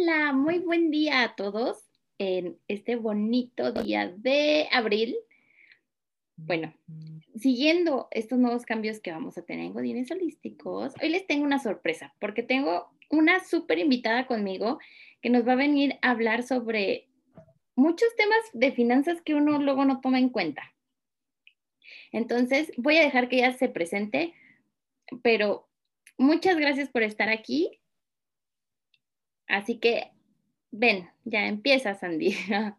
Hola, muy buen día a todos en este bonito día de abril. Bueno, siguiendo estos nuevos cambios que vamos a tener en Godines Holísticos, hoy les tengo una sorpresa porque tengo una súper invitada conmigo que nos va a venir a hablar sobre muchos temas de finanzas que uno luego no toma en cuenta. Entonces, voy a dejar que ella se presente, pero muchas gracias por estar aquí. Así que, ven, ya empieza, Sandy.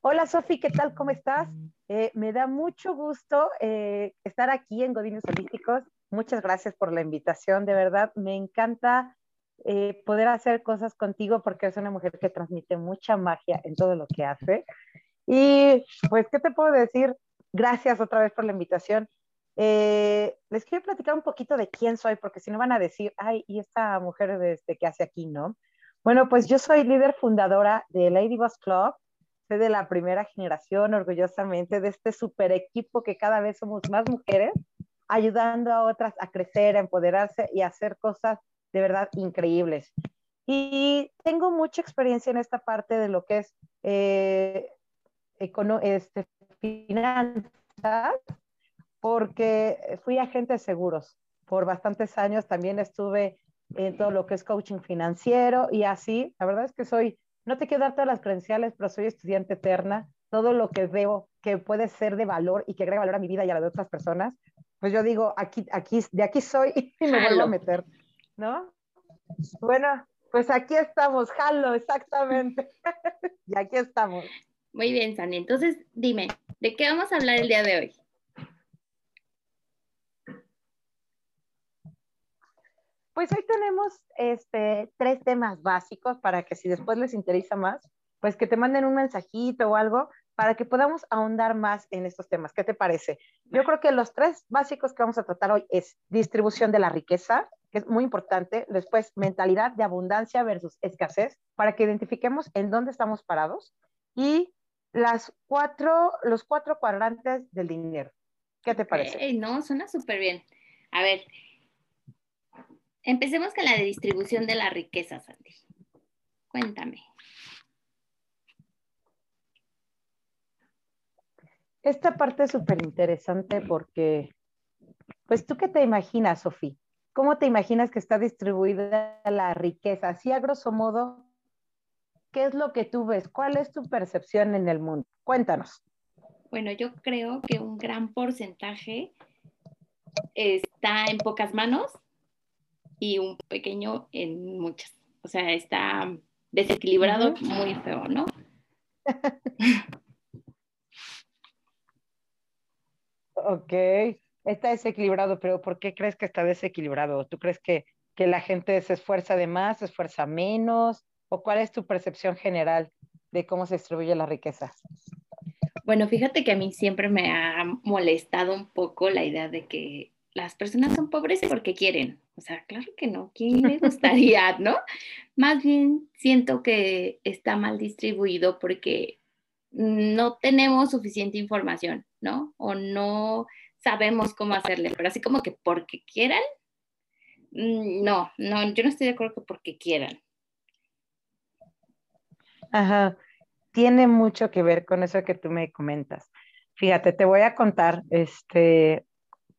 Hola, Sofi, ¿qué tal? ¿Cómo estás? Eh, me da mucho gusto eh, estar aquí en Godines Holísticos. Muchas gracias por la invitación, de verdad. Me encanta eh, poder hacer cosas contigo porque es una mujer que transmite mucha magia en todo lo que hace. Y pues, ¿qué te puedo decir? Gracias otra vez por la invitación. Eh, les quiero platicar un poquito de quién soy, porque si no van a decir, ay, ¿y esta mujer desde que hace aquí, no? Bueno, pues yo soy líder fundadora de Lady Boss Club, soy de la primera generación, orgullosamente, de este super equipo que cada vez somos más mujeres, ayudando a otras a crecer, a empoderarse y a hacer cosas de verdad increíbles. Y tengo mucha experiencia en esta parte de lo que es eh, este, finanzas, porque fui agente de seguros por bastantes años, también estuve en todo lo que es coaching financiero y así, la verdad es que soy, no te quiero dar todas las credenciales, pero soy estudiante eterna, todo lo que veo que puede ser de valor y que agrega valor a mi vida y a la de otras personas, pues yo digo, aquí, aquí, de aquí soy y me vuelvo a meter. ¿no? Bueno, pues aquí estamos, jalo, exactamente. y aquí estamos. Muy bien, Sani. Entonces, dime, ¿de qué vamos a hablar el día de hoy? Pues hoy tenemos este, tres temas básicos para que si después les interesa más, pues que te manden un mensajito o algo para que podamos ahondar más en estos temas. ¿Qué te parece? Yo creo que los tres básicos que vamos a tratar hoy es distribución de la riqueza, que es muy importante. Después, mentalidad de abundancia versus escasez, para que identifiquemos en dónde estamos parados. Y las cuatro, los cuatro cuadrantes del dinero. ¿Qué te parece? no, suena súper bien. A ver, empecemos con la de distribución de la riqueza, Sandy. Cuéntame. Esta parte es súper interesante porque, pues tú qué te imaginas, Sofía? ¿Cómo te imaginas que está distribuida la riqueza? Así a grosso modo, ¿qué es lo que tú ves? ¿Cuál es tu percepción en el mundo? Cuéntanos. Bueno, yo creo que un gran porcentaje está en pocas manos y un pequeño en muchas. O sea, está desequilibrado muy feo, ¿no? ok, está desequilibrado, pero ¿por qué crees que está desequilibrado? ¿Tú crees que, que la gente se esfuerza de más, se esfuerza menos? ¿O cuál es tu percepción general de cómo se distribuye la riqueza? Bueno, fíjate que a mí siempre me ha molestado un poco la idea de que las personas son pobres porque quieren. O sea, claro que no. ¿Quién le gustaría, no? Más bien siento que está mal distribuido porque no tenemos suficiente información, ¿no? O no sabemos cómo hacerle. Pero así como que porque quieran, mm, no, no, yo no estoy de acuerdo que porque quieran. Ajá, tiene mucho que ver con eso que tú me comentas. Fíjate, te voy a contar, este,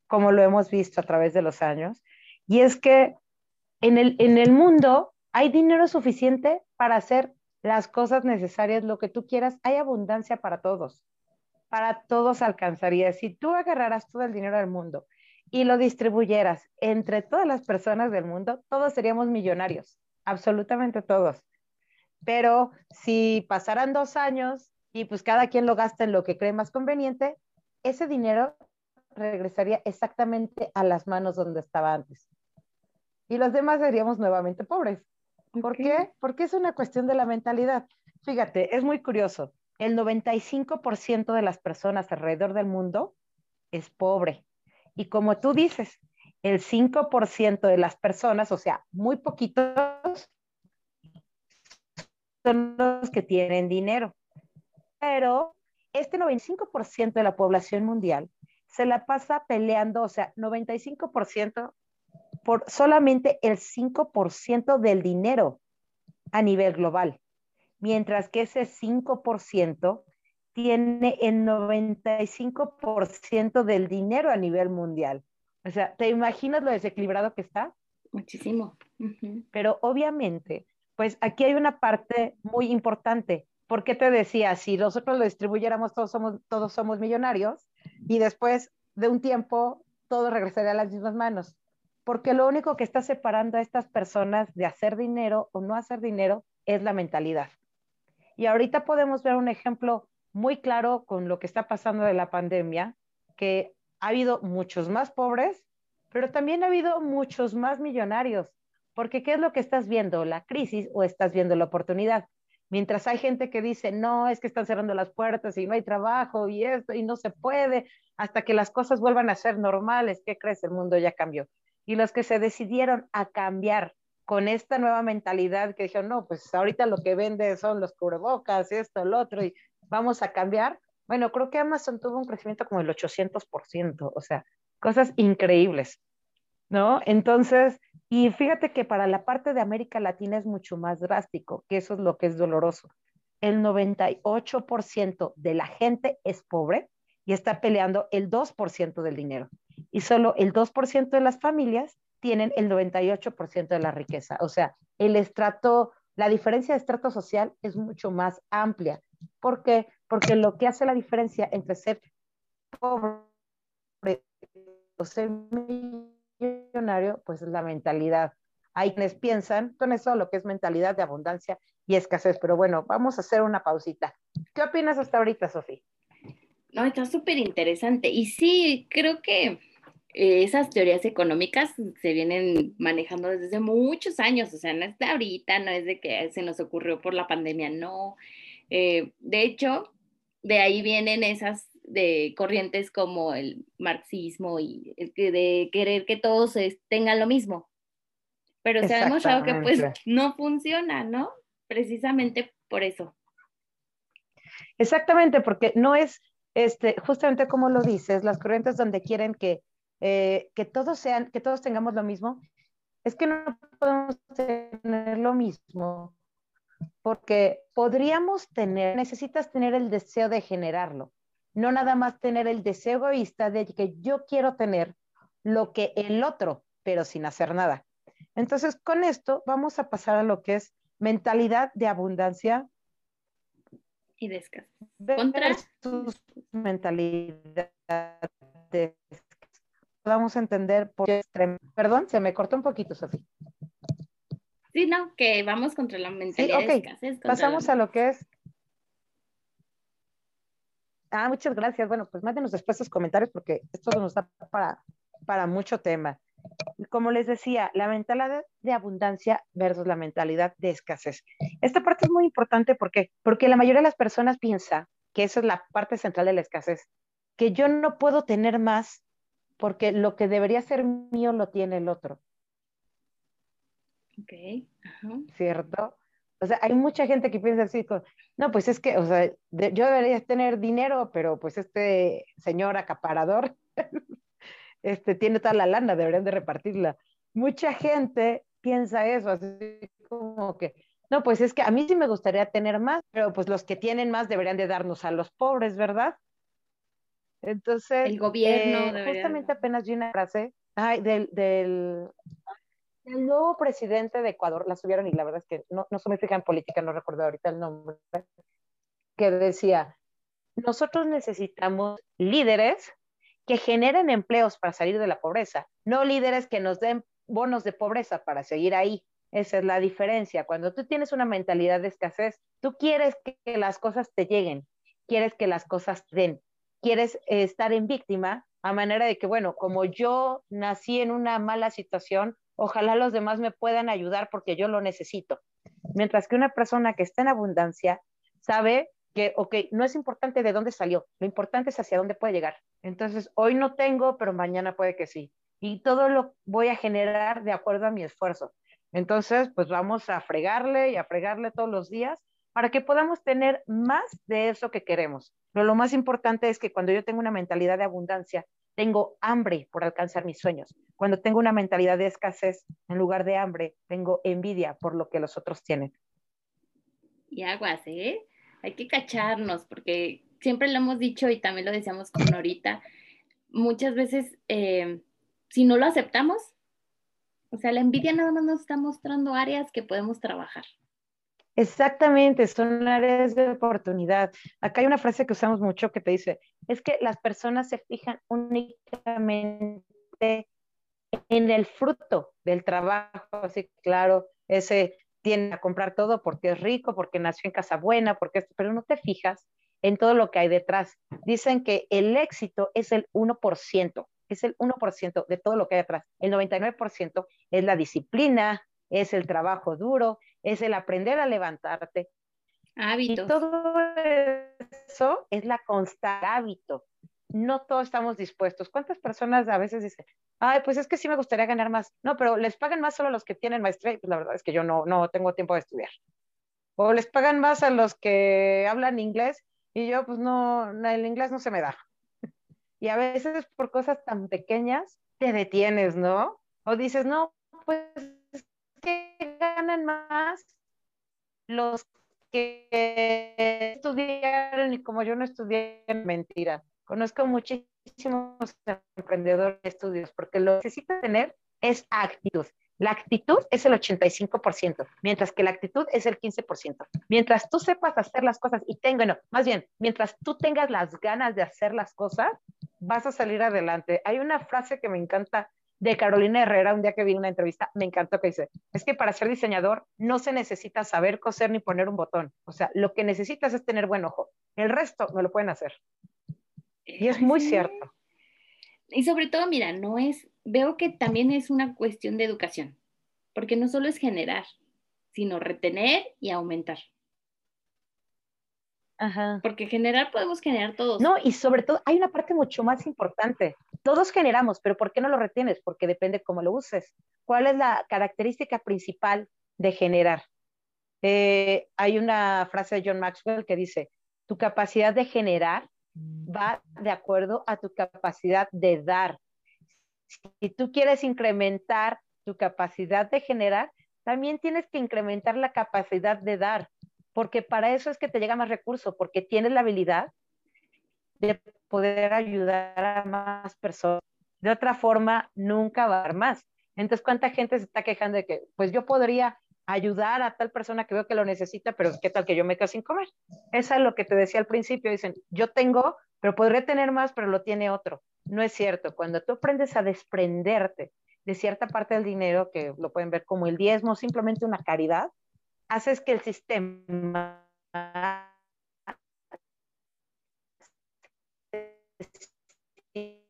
como lo hemos visto a través de los años, y es que en el, en el mundo hay dinero suficiente para hacer las cosas necesarias, lo que tú quieras, hay abundancia para todos. Para todos alcanzaría. Si tú agarraras todo el dinero del mundo y lo distribuyeras entre todas las personas del mundo, todos seríamos millonarios, absolutamente todos. Pero si pasaran dos años y pues cada quien lo gasta en lo que cree más conveniente, ese dinero regresaría exactamente a las manos donde estaba antes. Y los demás seríamos nuevamente pobres. ¿Por qué? Porque es una cuestión de la mentalidad. Fíjate, es muy curioso. El 95% de las personas alrededor del mundo es pobre. Y como tú dices, el 5% de las personas, o sea, muy poquitos, son los que tienen dinero. Pero este 95% de la población mundial se la pasa peleando, o sea, 95% por solamente el 5% del dinero a nivel global, mientras que ese 5% tiene el 95% del dinero a nivel mundial. O sea, ¿te imaginas lo desequilibrado que está? Muchísimo. Pero obviamente, pues aquí hay una parte muy importante. ¿Por qué te decía, si nosotros lo distribuyéramos, todos somos, todos somos millonarios y después de un tiempo todo regresaría a las mismas manos? Porque lo único que está separando a estas personas de hacer dinero o no hacer dinero es la mentalidad. Y ahorita podemos ver un ejemplo muy claro con lo que está pasando de la pandemia, que ha habido muchos más pobres, pero también ha habido muchos más millonarios. Porque ¿qué es lo que estás viendo? ¿La crisis o estás viendo la oportunidad? Mientras hay gente que dice, no, es que están cerrando las puertas y no hay trabajo y esto y no se puede, hasta que las cosas vuelvan a ser normales, ¿qué crees? El mundo ya cambió. Y los que se decidieron a cambiar con esta nueva mentalidad que dijeron, no, pues ahorita lo que vende son los cubrebocas, esto, el otro, y vamos a cambiar. Bueno, creo que Amazon tuvo un crecimiento como el 800%, o sea, cosas increíbles, ¿no? Entonces, y fíjate que para la parte de América Latina es mucho más drástico, que eso es lo que es doloroso. El 98% de la gente es pobre y está peleando el 2% del dinero. Y solo el 2% de las familias tienen el 98% de la riqueza. O sea, el estrato, la diferencia de estrato social es mucho más amplia. ¿Por qué? Porque lo que hace la diferencia entre ser pobre o ser millonario, pues es la mentalidad. Hay quienes piensan con eso lo que es mentalidad de abundancia y escasez. Pero bueno, vamos a hacer una pausita. ¿Qué opinas hasta ahorita, Sofía? No, está súper interesante. Y sí, creo que eh, esas teorías económicas se vienen manejando desde muchos años, o sea, no es de ahorita, no es de que se nos ocurrió por la pandemia, no. Eh, de hecho, de ahí vienen esas de corrientes como el marxismo y el que de querer que todos tengan lo mismo. Pero se ha demostrado que pues no funciona, ¿no? Precisamente por eso. Exactamente, porque no es este, justamente como lo dices, las corrientes donde quieren que, eh, que todos sean, que todos tengamos lo mismo, es que no podemos tener lo mismo, porque podríamos tener, necesitas tener el deseo de generarlo no nada más tener el deseo egoísta de que yo quiero tener lo que el otro, pero sin hacer nada. Entonces, con esto vamos a pasar a lo que es mentalidad de abundancia y de escasez. Contra tus mentalidad de a entender por qué Perdón, se me cortó un poquito, Sofía. Sí, no, que vamos contra la mentalidad de escasez. Pasamos a lo que es Ah, muchas gracias. Bueno, pues mándenos después sus comentarios porque esto nos da para, para mucho tema. Como les decía, la mentalidad de abundancia versus la mentalidad de escasez. Esta parte es muy importante porque, porque la mayoría de las personas piensa que esa es la parte central de la escasez, que yo no puedo tener más porque lo que debería ser mío lo tiene el otro. Ok. ¿Cierto? O sea, hay mucha gente que piensa así, no, pues es que, o sea, yo debería tener dinero, pero pues este señor acaparador este, tiene toda la lana, deberían de repartirla. Mucha gente piensa eso, así como que, no, pues es que a mí sí me gustaría tener más, pero pues los que tienen más deberían de darnos a los pobres, ¿verdad? Entonces, el gobierno. Eh, justamente apenas vi una frase ay, del, del el nuevo presidente de Ecuador, la subieron y la verdad es que no, no se me fija en política, no recuerdo ahorita el nombre, que decía, nosotros necesitamos líderes que generen empleos para salir de la pobreza, no líderes que nos den bonos de pobreza para seguir ahí. Esa es la diferencia. Cuando tú tienes una mentalidad de escasez, tú quieres que las cosas te lleguen, quieres que las cosas den, quieres estar en víctima a manera de que, bueno, como yo nací en una mala situación, ojalá los demás me puedan ayudar porque yo lo necesito. Mientras que una persona que está en abundancia sabe que, ok, no es importante de dónde salió, lo importante es hacia dónde puede llegar. Entonces, hoy no tengo, pero mañana puede que sí. Y todo lo voy a generar de acuerdo a mi esfuerzo. Entonces, pues vamos a fregarle y a fregarle todos los días para que podamos tener más de eso que queremos. Pero lo más importante es que cuando yo tengo una mentalidad de abundancia, tengo hambre por alcanzar mis sueños. Cuando tengo una mentalidad de escasez, en lugar de hambre, tengo envidia por lo que los otros tienen. Y aguas, ¿eh? Hay que cacharnos, porque siempre lo hemos dicho y también lo decíamos con ahorita, muchas veces, eh, si no lo aceptamos, o sea, la envidia nada más nos está mostrando áreas que podemos trabajar. Exactamente, son áreas de oportunidad. Acá hay una frase que usamos mucho que te dice, es que las personas se fijan únicamente en el fruto del trabajo, así claro, ese tiene a comprar todo porque es rico, porque nació en casa buena, porque pero no te fijas en todo lo que hay detrás. Dicen que el éxito es el 1%, es el 1% de todo lo que hay detrás. El 99% es la disciplina, es el trabajo duro, es el aprender a levantarte. Hábitos. Y todo eso es la constante hábito. No todos estamos dispuestos. ¿Cuántas personas a veces dicen, ay, pues es que sí me gustaría ganar más? No, pero les pagan más solo a los que tienen maestría. Pues la verdad es que yo no, no tengo tiempo de estudiar. O les pagan más a los que hablan inglés y yo, pues no, el inglés no se me da. Y a veces por cosas tan pequeñas te detienes, ¿no? O dices, no, pues que ganan más los que estudiaron y como yo no estudié, mentira. Conozco muchísimos emprendedores de estudios porque lo que necesita tener es actitud. La actitud es el 85%, mientras que la actitud es el 15%. Mientras tú sepas hacer las cosas y tengo, no, más bien, mientras tú tengas las ganas de hacer las cosas, vas a salir adelante. Hay una frase que me encanta de Carolina Herrera, un día que vi una entrevista, me encantó que dice, es que para ser diseñador no se necesita saber coser ni poner un botón. O sea, lo que necesitas es tener buen ojo. El resto me lo pueden hacer. Y es muy cierto. Y sobre todo, mira, no es, veo que también es una cuestión de educación, porque no solo es generar, sino retener y aumentar. Ajá. Porque generar podemos generar todos. No, y sobre todo hay una parte mucho más importante. Todos generamos, pero ¿por qué no lo retienes? Porque depende cómo lo uses. ¿Cuál es la característica principal de generar? Eh, hay una frase de John Maxwell que dice, tu capacidad de generar va de acuerdo a tu capacidad de dar. Si tú quieres incrementar tu capacidad de generar, también tienes que incrementar la capacidad de dar porque para eso es que te llega más recurso, porque tienes la habilidad de poder ayudar a más personas. De otra forma, nunca va a haber más. Entonces, ¿cuánta gente se está quejando de que, pues yo podría ayudar a tal persona que veo que lo necesita, pero qué tal que yo me quedo sin comer? Eso es lo que te decía al principio. Dicen, yo tengo, pero podré tener más, pero lo tiene otro. No es cierto. Cuando tú aprendes a desprenderte de cierta parte del dinero, que lo pueden ver como el diezmo, simplemente una caridad, haces que el sistema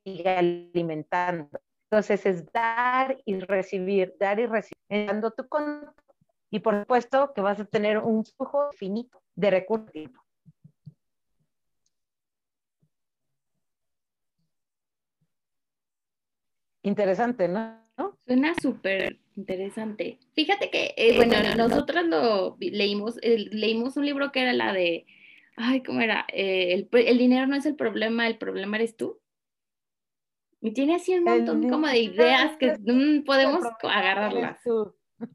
siga alimentando. Entonces es dar y recibir, dar y recibir, dando tu y por supuesto que vas a tener un flujo finito de recursos. Interesante, ¿no? Suena súper interesante. Fíjate que, eh, bueno, nosotros lo leímos, leímos un libro que era la de, ay, ¿cómo era? Eh, el, dinero no es el problema, el problema eres tú. Y tiene así un montón como de ideas que mm, podemos agarrarlas.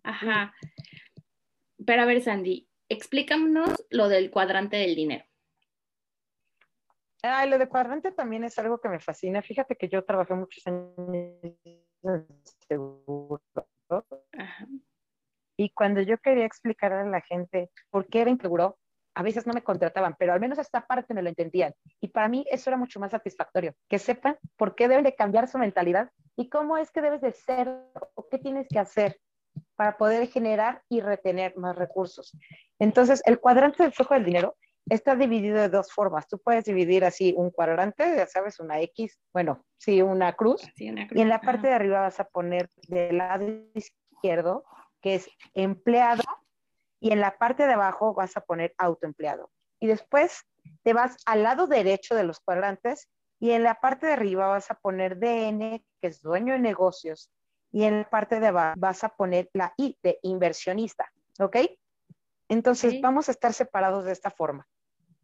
Ajá. Pero a ver, Sandy, explícanos lo del cuadrante del dinero. Ay, lo del cuadrante también es algo que me fascina. Fíjate que yo trabajé muchos años seguro. Y cuando yo quería explicar a la gente por qué era inseguro, a veces no me contrataban, pero al menos esta parte me lo entendían. Y para mí eso era mucho más satisfactorio, que sepan por qué deben de cambiar su mentalidad y cómo es que debes de ser o qué tienes que hacer para poder generar y retener más recursos. Entonces, el cuadrante del flujo del dinero está dividido de dos formas. Tú puedes dividir así un cuadrante, ya sabes, una X, bueno, sí, una cruz. Y en la parte de arriba vas a poner del lado izquierdo, que es empleado, y en la parte de abajo vas a poner autoempleado. Y después te vas al lado derecho de los cuadrantes y en la parte de arriba vas a poner DN, que es dueño de negocios, y en la parte de abajo vas a poner la I de inversionista, ¿ok? Entonces vamos a estar separados de esta forma.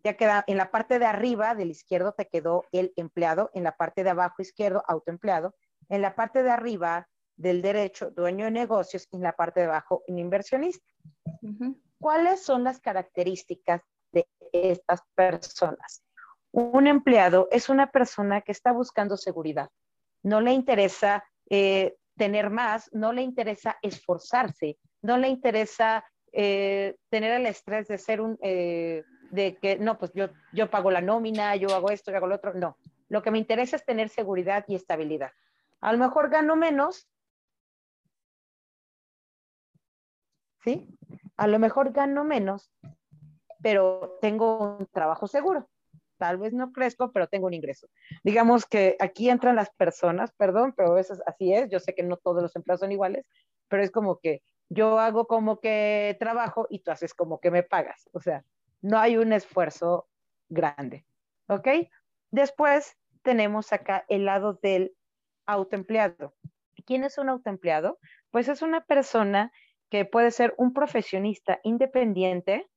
ya queda en la parte de arriba del izquierdo te quedó el empleado, en la parte de abajo izquierdo autoempleado, en la parte de arriba del derecho dueño de negocios y en la parte de abajo un inversionista. ¿Cuáles son las características de estas personas? Un empleado es una persona que está buscando seguridad. No le interesa eh, tener más, no le interesa esforzarse, no le interesa eh, tener el estrés de ser un, eh, de que no, pues yo, yo pago la nómina, yo hago esto, yo hago lo otro. No, lo que me interesa es tener seguridad y estabilidad. A lo mejor gano menos, ¿sí? A lo mejor gano menos, pero tengo un trabajo seguro. Tal vez no crezco, pero tengo un ingreso. Digamos que aquí entran las personas, perdón, pero eso es, así es. Yo sé que no todos los empleados son iguales, pero es como que yo hago como que trabajo y tú haces como que me pagas. O sea, no hay un esfuerzo grande. ¿Ok? Después tenemos acá el lado del autoempleado. ¿Quién es un autoempleado? Pues es una persona que puede ser un profesionista independiente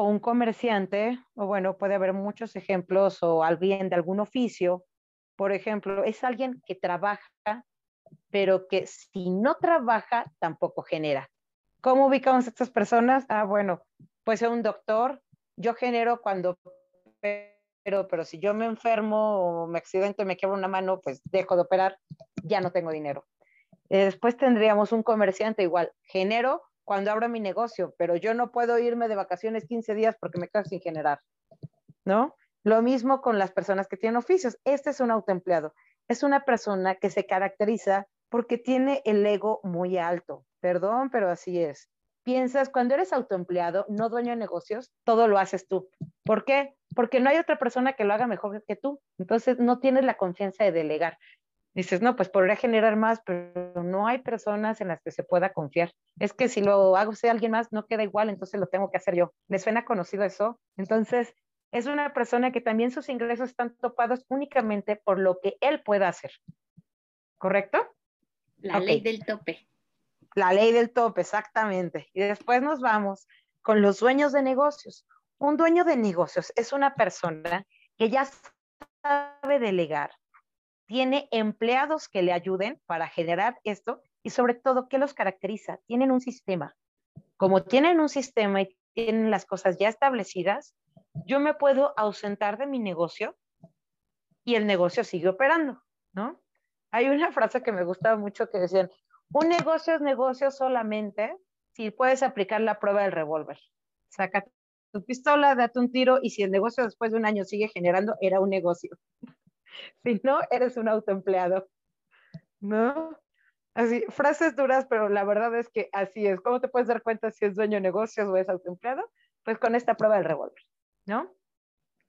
o un comerciante, o bueno, puede haber muchos ejemplos, o alguien de algún oficio. Por ejemplo, es alguien que trabaja, pero que si no trabaja, tampoco genera. ¿Cómo ubicamos a estas personas? Ah, bueno, puede ser un doctor. Yo genero cuando, pero, pero si yo me enfermo o me accidento y me quiebro una mano, pues dejo de operar, ya no tengo dinero. Eh, después tendríamos un comerciante igual, genero cuando abro mi negocio, pero yo no puedo irme de vacaciones 15 días porque me quedo sin generar, ¿no? Lo mismo con las personas que tienen oficios. Este es un autoempleado. Es una persona que se caracteriza porque tiene el ego muy alto. Perdón, pero así es. Piensas, cuando eres autoempleado, no dueño de negocios, todo lo haces tú. ¿Por qué? Porque no hay otra persona que lo haga mejor que tú. Entonces, no tienes la confianza de delegar dices, no, pues podría generar más, pero no hay personas en las que se pueda confiar. Es que si lo hago sea alguien más, no queda igual, entonces lo tengo que hacer yo. ¿Les suena conocido eso? Entonces, es una persona que también sus ingresos están topados únicamente por lo que él pueda hacer. ¿Correcto? La ley del tope. La ley del tope, exactamente. Y después nos vamos con los dueños de negocios. Un dueño de negocios es una persona que ya sabe delegar, tiene empleados que le ayuden para generar esto y sobre todo, ¿qué los caracteriza? Tienen un sistema. Como tienen un sistema y tienen las cosas ya establecidas, yo me puedo ausentar de mi negocio y el negocio sigue operando, ¿no? Hay una frase que me gusta mucho que decían, un negocio es negocio solamente si puedes aplicar la prueba del revólver. Saca tu pistola, date un tiro y si el negocio después de un año sigue generando, era un negocio. si no, eres un autoempleado. ¿No? Así, frases duras, pero la verdad es que así es. ¿Cómo te puedes dar cuenta si es dueño de negocios o es autoempleado? Pues con esta prueba del revólver, ¿no?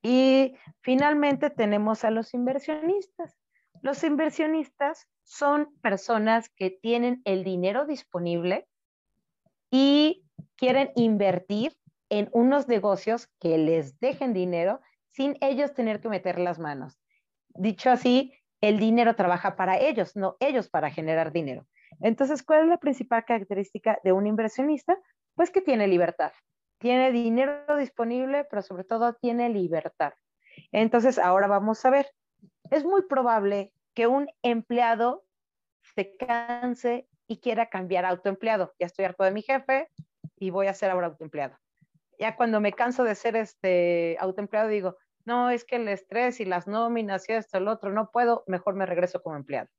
Y finalmente tenemos a los inversionistas. Los inversionistas son personas que tienen el dinero disponible y quieren invertir en unos negocios que les dejen dinero sin ellos tener que meter las manos. Dicho así, el dinero trabaja para ellos, no ellos para generar dinero. Entonces, ¿cuál es la principal característica de un inversionista? Pues que tiene libertad. Tiene dinero disponible, pero sobre todo tiene libertad. Entonces, ahora vamos a ver. Es muy probable que un empleado se canse y quiera cambiar a autoempleado. Ya estoy harto de mi jefe y voy a ser ahora autoempleado. Ya cuando me canso de ser este autoempleado digo, no, es que el estrés y las nóminas y esto, el otro, no puedo, mejor me regreso como empleado.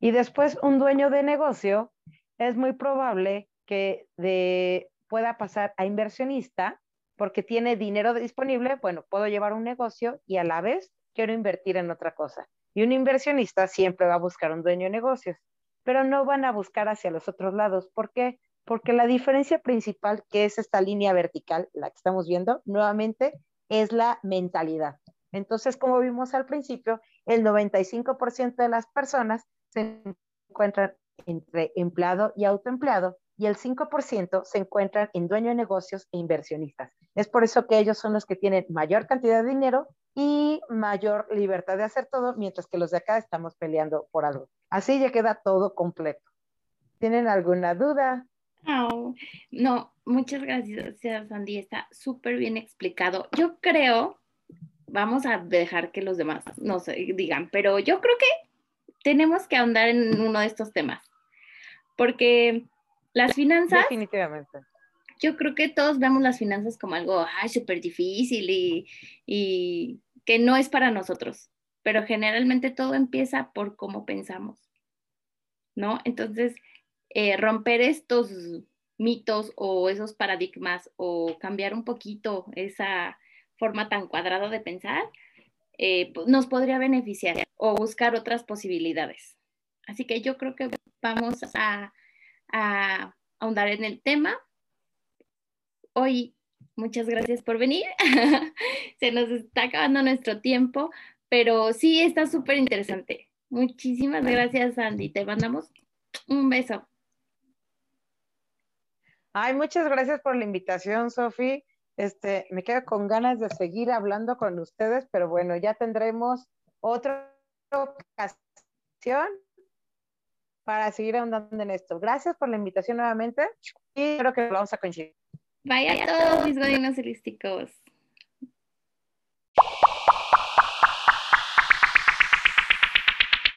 Y después un dueño de negocio es muy probable que de, pueda pasar a inversionista porque tiene dinero disponible, bueno, puedo llevar un negocio y a la vez quiero invertir en otra cosa. Y un inversionista siempre va a buscar un dueño de negocios, pero no van a buscar hacia los otros lados. ¿Por qué? Porque la diferencia principal, que es esta línea vertical, la que estamos viendo, nuevamente es la mentalidad. Entonces, como vimos al principio, el 95% de las personas se encuentran entre empleado y autoempleado y el 5% se encuentran en dueño de negocios e inversionistas. Es por eso que ellos son los que tienen mayor cantidad de dinero y mayor libertad de hacer todo, mientras que los de acá estamos peleando por algo. Así ya queda todo completo. ¿Tienen alguna duda? No, muchas gracias, Sandy. Está súper bien explicado. Yo creo, vamos a dejar que los demás nos digan, pero yo creo que tenemos que ahondar en uno de estos temas. Porque las finanzas. Definitivamente. Yo creo que todos vemos las finanzas como algo súper difícil y, y que no es para nosotros. Pero generalmente todo empieza por cómo pensamos. ¿No? Entonces, eh, romper estos mitos o esos paradigmas o cambiar un poquito esa forma tan cuadrada de pensar, eh, nos podría beneficiar o buscar otras posibilidades. Así que yo creo que vamos a, a ahondar en el tema. Hoy, muchas gracias por venir. Se nos está acabando nuestro tiempo, pero sí está súper interesante. Muchísimas gracias, Andy. Te mandamos un beso. Ay, muchas gracias por la invitación, Sofi. Este, me quedo con ganas de seguir hablando con ustedes, pero bueno, ya tendremos otra ocasión para seguir ahondando en esto. Gracias por la invitación nuevamente y espero que lo vamos a coincidir. Vaya a todos mis godinos holísticos.